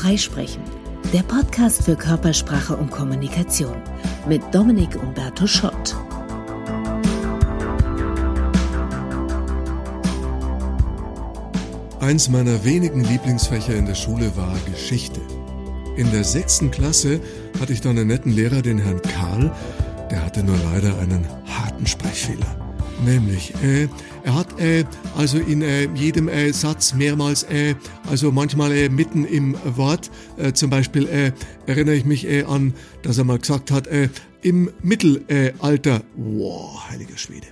Freisprechen, der Podcast für Körpersprache und Kommunikation mit Dominik Umberto Schott. Eins meiner wenigen Lieblingsfächer in der Schule war Geschichte. In der sechsten Klasse hatte ich dann einen netten Lehrer, den Herrn Karl, der hatte nur leider einen harten Sprechfehler. Nämlich, äh, er hat äh, also in äh, jedem äh, Satz mehrmals, äh, also manchmal äh, mitten im Wort, äh, zum Beispiel äh, erinnere ich mich äh, an, dass er mal gesagt hat, äh, im Mittelalter. Wow, heiliger Schwede.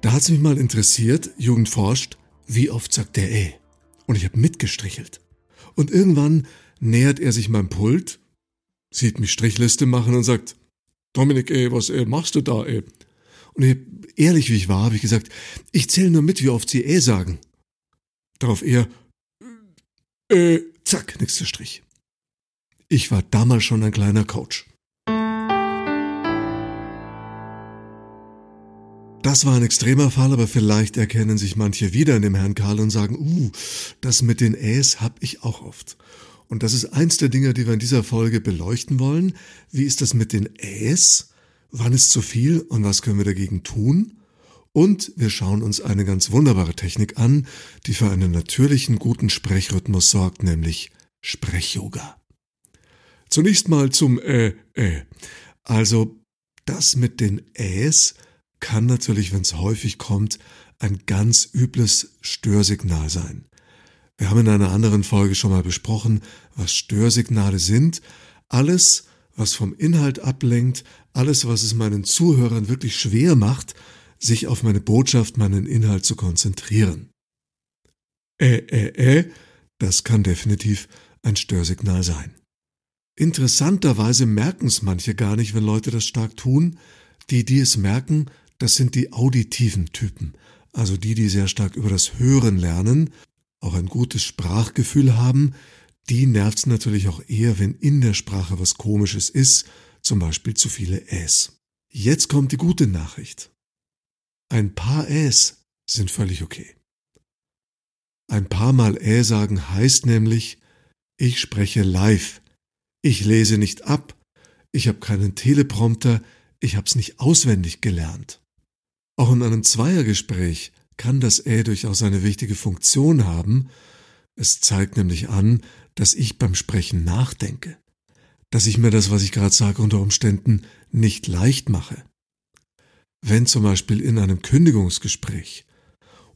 Da hat es mich mal interessiert, Jugend forscht, wie oft sagt der äh? Und ich habe mitgestrichelt. Und irgendwann nähert er sich meinem Pult, sieht mich Strichliste machen und sagt, Dominik, ey, was ey, machst du da, ey? Und ich, ehrlich wie ich war, habe ich gesagt, ich zähle nur mit, wie oft sie eh sagen. Darauf er, äh, zack, nächster Strich. Ich war damals schon ein kleiner Coach. Das war ein extremer Fall, aber vielleicht erkennen sich manche wieder in dem Herrn Karl und sagen, uh, das mit den Äs hab ich auch oft. Und das ist eins der Dinge, die wir in dieser Folge beleuchten wollen. Wie ist das mit den Äs? Wann ist zu viel und was können wir dagegen tun? Und wir schauen uns eine ganz wunderbare Technik an, die für einen natürlichen guten Sprechrhythmus sorgt, nämlich Sprechyoga. Zunächst mal zum Äh, Äh. Also das mit den Äs kann natürlich, wenn es häufig kommt, ein ganz übles Störsignal sein. Wir haben in einer anderen Folge schon mal besprochen, was Störsignale sind. Alles, was vom Inhalt ablenkt, alles, was es meinen Zuhörern wirklich schwer macht, sich auf meine Botschaft, meinen Inhalt zu konzentrieren. Äh, äh, äh, das kann definitiv ein Störsignal sein. Interessanterweise merken es manche gar nicht, wenn Leute das stark tun. Die, die es merken, das sind die auditiven Typen, also die, die sehr stark über das Hören lernen, auch ein gutes Sprachgefühl haben, die nervt's natürlich auch eher, wenn in der Sprache was Komisches ist, zum Beispiel zu viele Äs. Jetzt kommt die gute Nachricht. Ein paar Äs sind völlig okay. Ein paar Mal Ä sagen heißt nämlich, ich spreche live. Ich lese nicht ab. Ich habe keinen Teleprompter. Ich hab's nicht auswendig gelernt. Auch in einem Zweiergespräch kann das Ä durchaus eine wichtige Funktion haben. Es zeigt nämlich an, dass ich beim Sprechen nachdenke, dass ich mir das, was ich gerade sage, unter Umständen nicht leicht mache. Wenn zum Beispiel in einem Kündigungsgespräch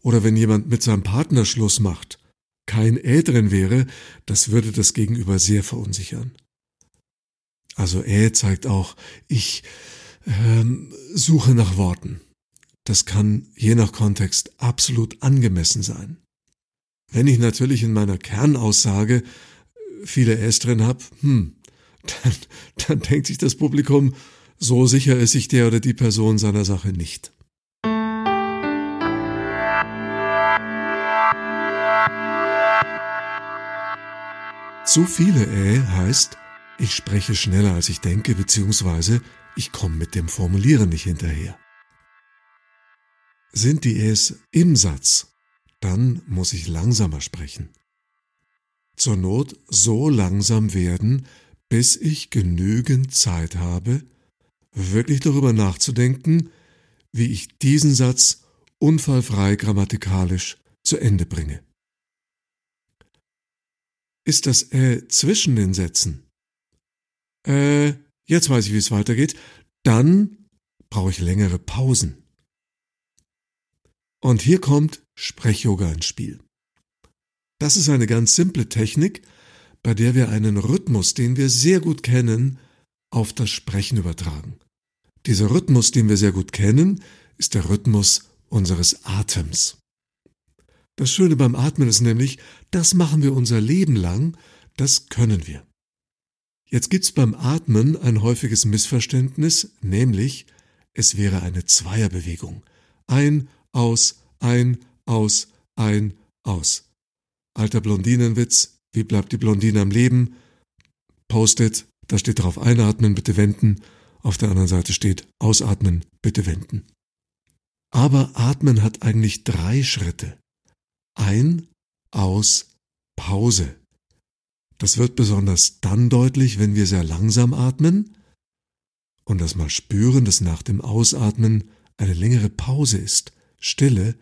oder wenn jemand mit seinem Partner Schluss macht, kein Ä drin wäre, das würde das Gegenüber sehr verunsichern. Also Ä zeigt auch, ich ähm, suche nach Worten. Das kann je nach Kontext absolut angemessen sein. Wenn ich natürlich in meiner Kernaussage viele S drin habe, hm, dann, dann denkt sich das Publikum, so sicher ist sich der oder die Person seiner Sache nicht. Zu viele Ä heißt, ich spreche schneller als ich denke, beziehungsweise ich komme mit dem Formulieren nicht hinterher. Sind die Äs im Satz dann muss ich langsamer sprechen. Zur Not so langsam werden, bis ich genügend Zeit habe, wirklich darüber nachzudenken, wie ich diesen Satz unfallfrei grammatikalisch zu Ende bringe. Ist das äh zwischen den Sätzen? Äh, jetzt weiß ich, wie es weitergeht. Dann brauche ich längere Pausen. Und hier kommt Sprechyoga ins Spiel. Das ist eine ganz simple Technik, bei der wir einen Rhythmus, den wir sehr gut kennen, auf das Sprechen übertragen. Dieser Rhythmus, den wir sehr gut kennen, ist der Rhythmus unseres Atems. Das Schöne beim Atmen ist nämlich, das machen wir unser Leben lang, das können wir. Jetzt gibt's beim Atmen ein häufiges Missverständnis, nämlich es wäre eine Zweierbewegung. Ein, aus, ein, aus, ein, aus. Alter Blondinenwitz, wie bleibt die Blondine am Leben? Post-it, da steht drauf einatmen, bitte wenden. Auf der anderen Seite steht ausatmen, bitte wenden. Aber atmen hat eigentlich drei Schritte. Ein, aus, Pause. Das wird besonders dann deutlich, wenn wir sehr langsam atmen und das mal spüren, dass nach dem Ausatmen eine längere Pause ist, Stille,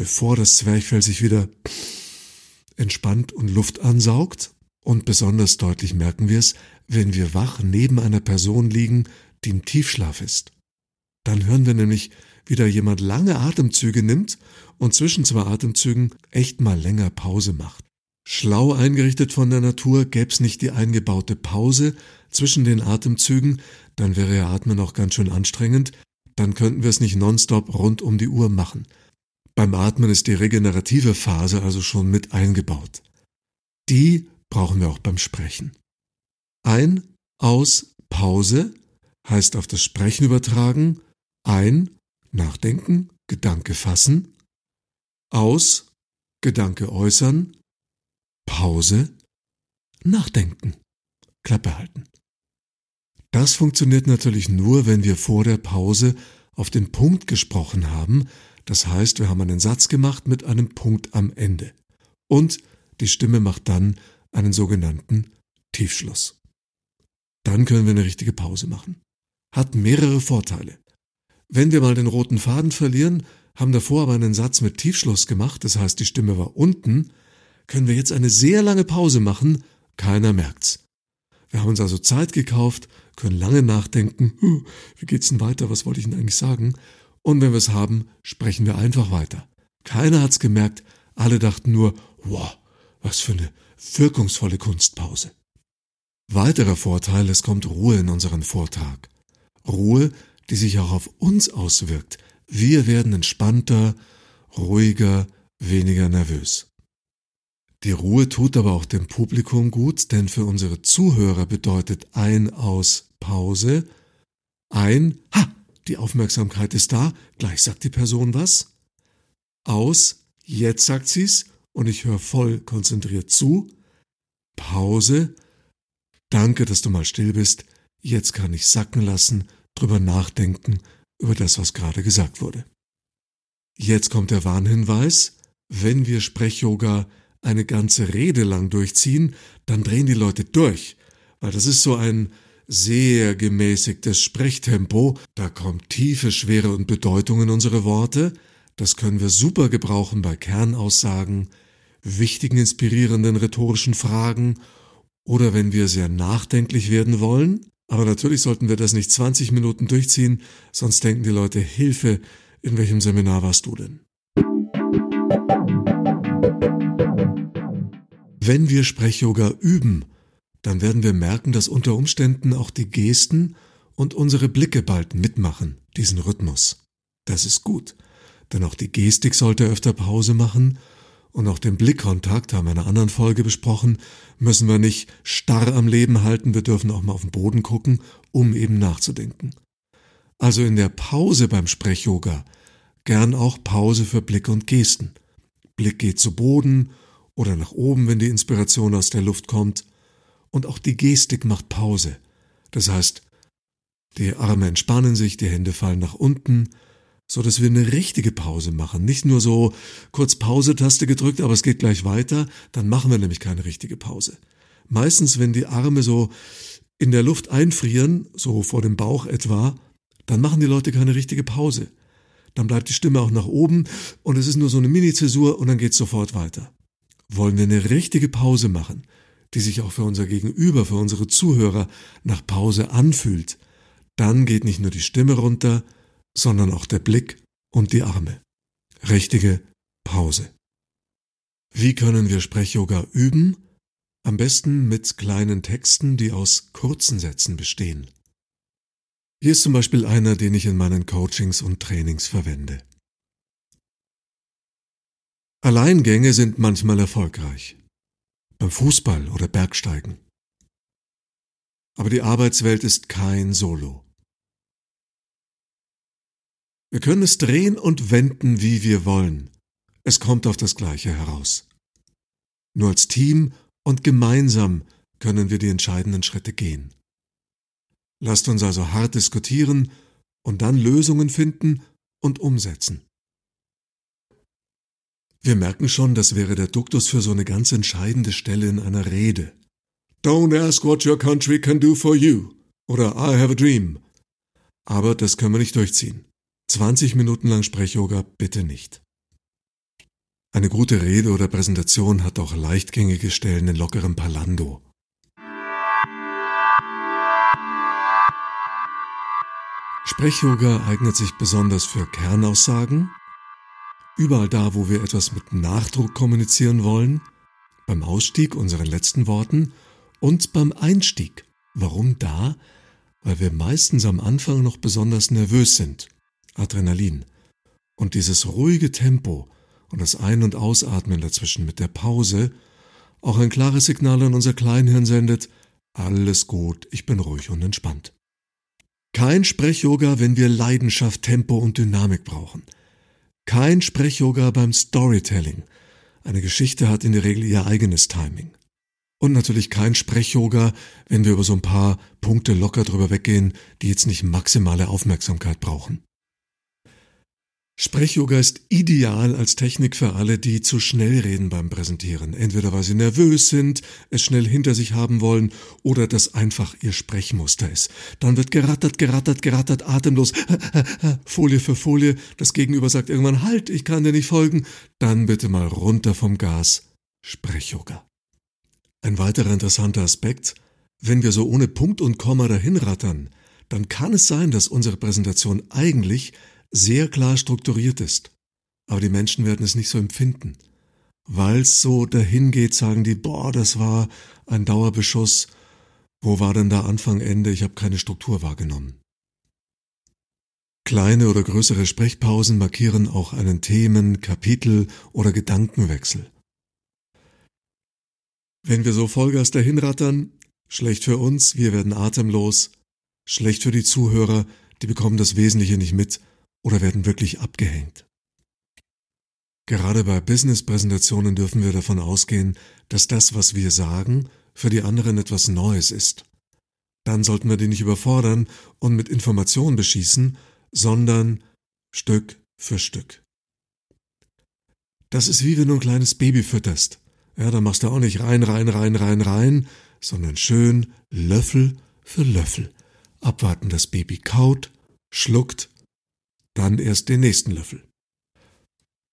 bevor das Zwerchfell sich wieder entspannt und Luft ansaugt. Und besonders deutlich merken wir es, wenn wir wach neben einer Person liegen, die im Tiefschlaf ist. Dann hören wir nämlich, wie da jemand lange Atemzüge nimmt und zwischen zwei Atemzügen echt mal länger Pause macht. Schlau eingerichtet von der Natur gäb's nicht die eingebaute Pause zwischen den Atemzügen, dann wäre ja Atmen auch ganz schön anstrengend, dann könnten wir es nicht nonstop rund um die Uhr machen. Beim Atmen ist die regenerative Phase also schon mit eingebaut. Die brauchen wir auch beim Sprechen. Ein, aus, Pause heißt auf das Sprechen übertragen ein, nachdenken, Gedanke fassen, aus, Gedanke äußern, Pause, nachdenken, Klappe halten. Das funktioniert natürlich nur, wenn wir vor der Pause auf den Punkt gesprochen haben, das heißt, wir haben einen Satz gemacht mit einem Punkt am Ende. Und die Stimme macht dann einen sogenannten Tiefschluss. Dann können wir eine richtige Pause machen. Hat mehrere Vorteile. Wenn wir mal den roten Faden verlieren, haben davor aber einen Satz mit Tiefschluss gemacht, das heißt die Stimme war unten, können wir jetzt eine sehr lange Pause machen, keiner merkt's. Wir haben uns also Zeit gekauft, können lange nachdenken, wie geht's denn weiter, was wollte ich denn eigentlich sagen? Und wenn wir es haben, sprechen wir einfach weiter. Keiner hat's gemerkt, alle dachten nur, wow, was für eine wirkungsvolle Kunstpause. Weiterer Vorteil, es kommt Ruhe in unseren Vortrag. Ruhe, die sich auch auf uns auswirkt. Wir werden entspannter, ruhiger, weniger nervös. Die Ruhe tut aber auch dem Publikum gut, denn für unsere Zuhörer bedeutet ein aus Pause, ein Ha, die Aufmerksamkeit ist da, gleich sagt die Person was, aus, jetzt sagt sie's. Und ich höre voll konzentriert zu, Pause, danke, dass du mal still bist, jetzt kann ich sacken lassen, drüber nachdenken, über das, was gerade gesagt wurde. Jetzt kommt der Warnhinweis, wenn wir Sprech-Yoga eine ganze Rede lang durchziehen, dann drehen die Leute durch, weil das ist so ein sehr gemäßigtes Sprechtempo, da kommt tiefe Schwere und Bedeutung in unsere Worte, das können wir super gebrauchen bei Kernaussagen, wichtigen inspirierenden rhetorischen Fragen oder wenn wir sehr nachdenklich werden wollen, aber natürlich sollten wir das nicht 20 Minuten durchziehen, sonst denken die Leute, Hilfe, in welchem Seminar warst du denn? Wenn wir Sprechyoga üben, dann werden wir merken, dass unter Umständen auch die Gesten und unsere Blicke bald mitmachen, diesen Rhythmus. Das ist gut, denn auch die Gestik sollte öfter Pause machen und auch den Blickkontakt, haben wir in einer anderen Folge besprochen, müssen wir nicht starr am Leben halten, wir dürfen auch mal auf den Boden gucken, um eben nachzudenken. Also in der Pause beim Sprech-Yoga gern auch Pause für Blick und Gesten. Blick geht zu Boden oder nach oben, wenn die Inspiration aus der Luft kommt. Und auch die Gestik macht Pause. Das heißt, die Arme entspannen sich, die Hände fallen nach unten, so dass wir eine richtige Pause machen. Nicht nur so kurz Pause-Taste gedrückt, aber es geht gleich weiter, dann machen wir nämlich keine richtige Pause. Meistens, wenn die Arme so in der Luft einfrieren, so vor dem Bauch etwa, dann machen die Leute keine richtige Pause. Dann bleibt die Stimme auch nach oben und es ist nur so eine Mini-Zäsur und dann geht's sofort weiter. Wollen wir eine richtige Pause machen, die sich auch für unser Gegenüber, für unsere Zuhörer nach Pause anfühlt, dann geht nicht nur die Stimme runter, sondern auch der Blick und die Arme. Richtige Pause. Wie können wir Sprechyoga üben? Am besten mit kleinen Texten, die aus kurzen Sätzen bestehen. Hier ist zum Beispiel einer, den ich in meinen Coachings und Trainings verwende. Alleingänge sind manchmal erfolgreich. Beim Fußball oder Bergsteigen. Aber die Arbeitswelt ist kein Solo. Wir können es drehen und wenden, wie wir wollen. Es kommt auf das Gleiche heraus. Nur als Team und gemeinsam können wir die entscheidenden Schritte gehen. Lasst uns also hart diskutieren und dann Lösungen finden und umsetzen. Wir merken schon, das wäre der Duktus für so eine ganz entscheidende Stelle in einer Rede. Don't ask what your country can do for you oder I have a dream. Aber das können wir nicht durchziehen. 20 Minuten lang Sprechyoga bitte nicht. Eine gute Rede oder Präsentation hat auch leichtgängige Stellen in lockerem Palando. Sprechyoga eignet sich besonders für Kernaussagen, überall da, wo wir etwas mit Nachdruck kommunizieren wollen, beim Ausstieg unseren letzten Worten und beim Einstieg. Warum da? Weil wir meistens am Anfang noch besonders nervös sind. Adrenalin. Und dieses ruhige Tempo und das Ein- und Ausatmen dazwischen mit der Pause auch ein klares Signal an unser Kleinhirn sendet, alles gut, ich bin ruhig und entspannt. Kein Sprechyoga, wenn wir Leidenschaft, Tempo und Dynamik brauchen. Kein Sprechyoga beim Storytelling. Eine Geschichte hat in der Regel ihr eigenes Timing. Und natürlich kein Sprechyoga, wenn wir über so ein paar Punkte locker drüber weggehen, die jetzt nicht maximale Aufmerksamkeit brauchen. Sprechyoga ist ideal als Technik für alle, die zu schnell reden beim Präsentieren. Entweder weil sie nervös sind, es schnell hinter sich haben wollen oder das einfach ihr Sprechmuster ist. Dann wird gerattert, gerattert, gerattert, atemlos, Folie für Folie. Das Gegenüber sagt irgendwann, halt, ich kann dir nicht folgen. Dann bitte mal runter vom Gas. Sprechyoga. Ein weiterer interessanter Aspekt, wenn wir so ohne Punkt und Komma dahinrattern, dann kann es sein, dass unsere Präsentation eigentlich sehr klar strukturiert ist. Aber die Menschen werden es nicht so empfinden. Weil es so dahin geht, sagen die, boah, das war ein Dauerbeschuss. Wo war denn da Anfang, Ende? Ich habe keine Struktur wahrgenommen. Kleine oder größere Sprechpausen markieren auch einen Themen-, Kapitel- oder Gedankenwechsel. Wenn wir so Vollgas dahin rattern, schlecht für uns, wir werden atemlos, schlecht für die Zuhörer, die bekommen das Wesentliche nicht mit oder werden wirklich abgehängt. Gerade bei Business-Präsentationen dürfen wir davon ausgehen, dass das, was wir sagen, für die anderen etwas Neues ist. Dann sollten wir die nicht überfordern und mit Informationen beschießen, sondern Stück für Stück. Das ist wie wenn du ein kleines Baby fütterst. Ja, da machst du auch nicht rein, rein, rein, rein, rein, sondern schön Löffel für Löffel. Abwarten, das Baby kaut, schluckt dann erst den nächsten Löffel.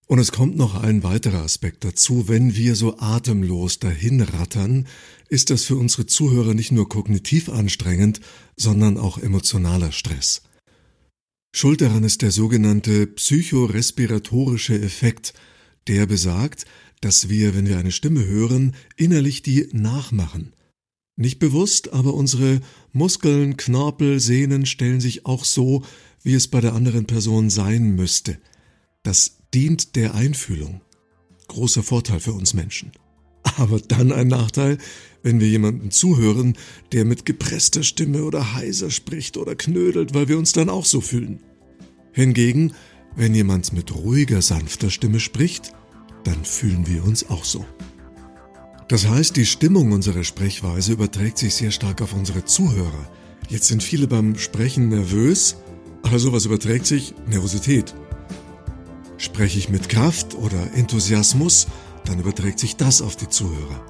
Und es kommt noch ein weiterer Aspekt dazu. Wenn wir so atemlos dahin rattern, ist das für unsere Zuhörer nicht nur kognitiv anstrengend, sondern auch emotionaler Stress. Schuld daran ist der sogenannte psychorespiratorische Effekt, der besagt, dass wir, wenn wir eine Stimme hören, innerlich die nachmachen. Nicht bewusst, aber unsere Muskeln, Knorpel, Sehnen stellen sich auch so, wie es bei der anderen Person sein müsste. Das dient der Einfühlung. Großer Vorteil für uns Menschen. Aber dann ein Nachteil, wenn wir jemandem zuhören, der mit gepresster Stimme oder heiser spricht oder knödelt, weil wir uns dann auch so fühlen. Hingegen, wenn jemand mit ruhiger, sanfter Stimme spricht, dann fühlen wir uns auch so. Das heißt, die Stimmung unserer Sprechweise überträgt sich sehr stark auf unsere Zuhörer. Jetzt sind viele beim Sprechen nervös aber sowas überträgt sich Nervosität. Spreche ich mit Kraft oder Enthusiasmus, dann überträgt sich das auf die Zuhörer.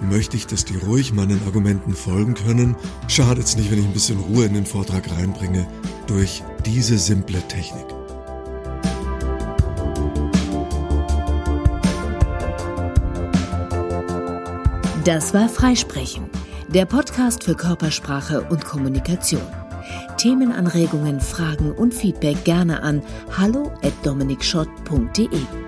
Möchte ich, dass die ruhig meinen Argumenten folgen können, schadet es nicht, wenn ich ein bisschen Ruhe in den Vortrag reinbringe durch diese simple Technik. Das war Freisprechen, der Podcast für Körpersprache und Kommunikation. Themenanregungen, Fragen und Feedback gerne an hallo@dominikschott.de.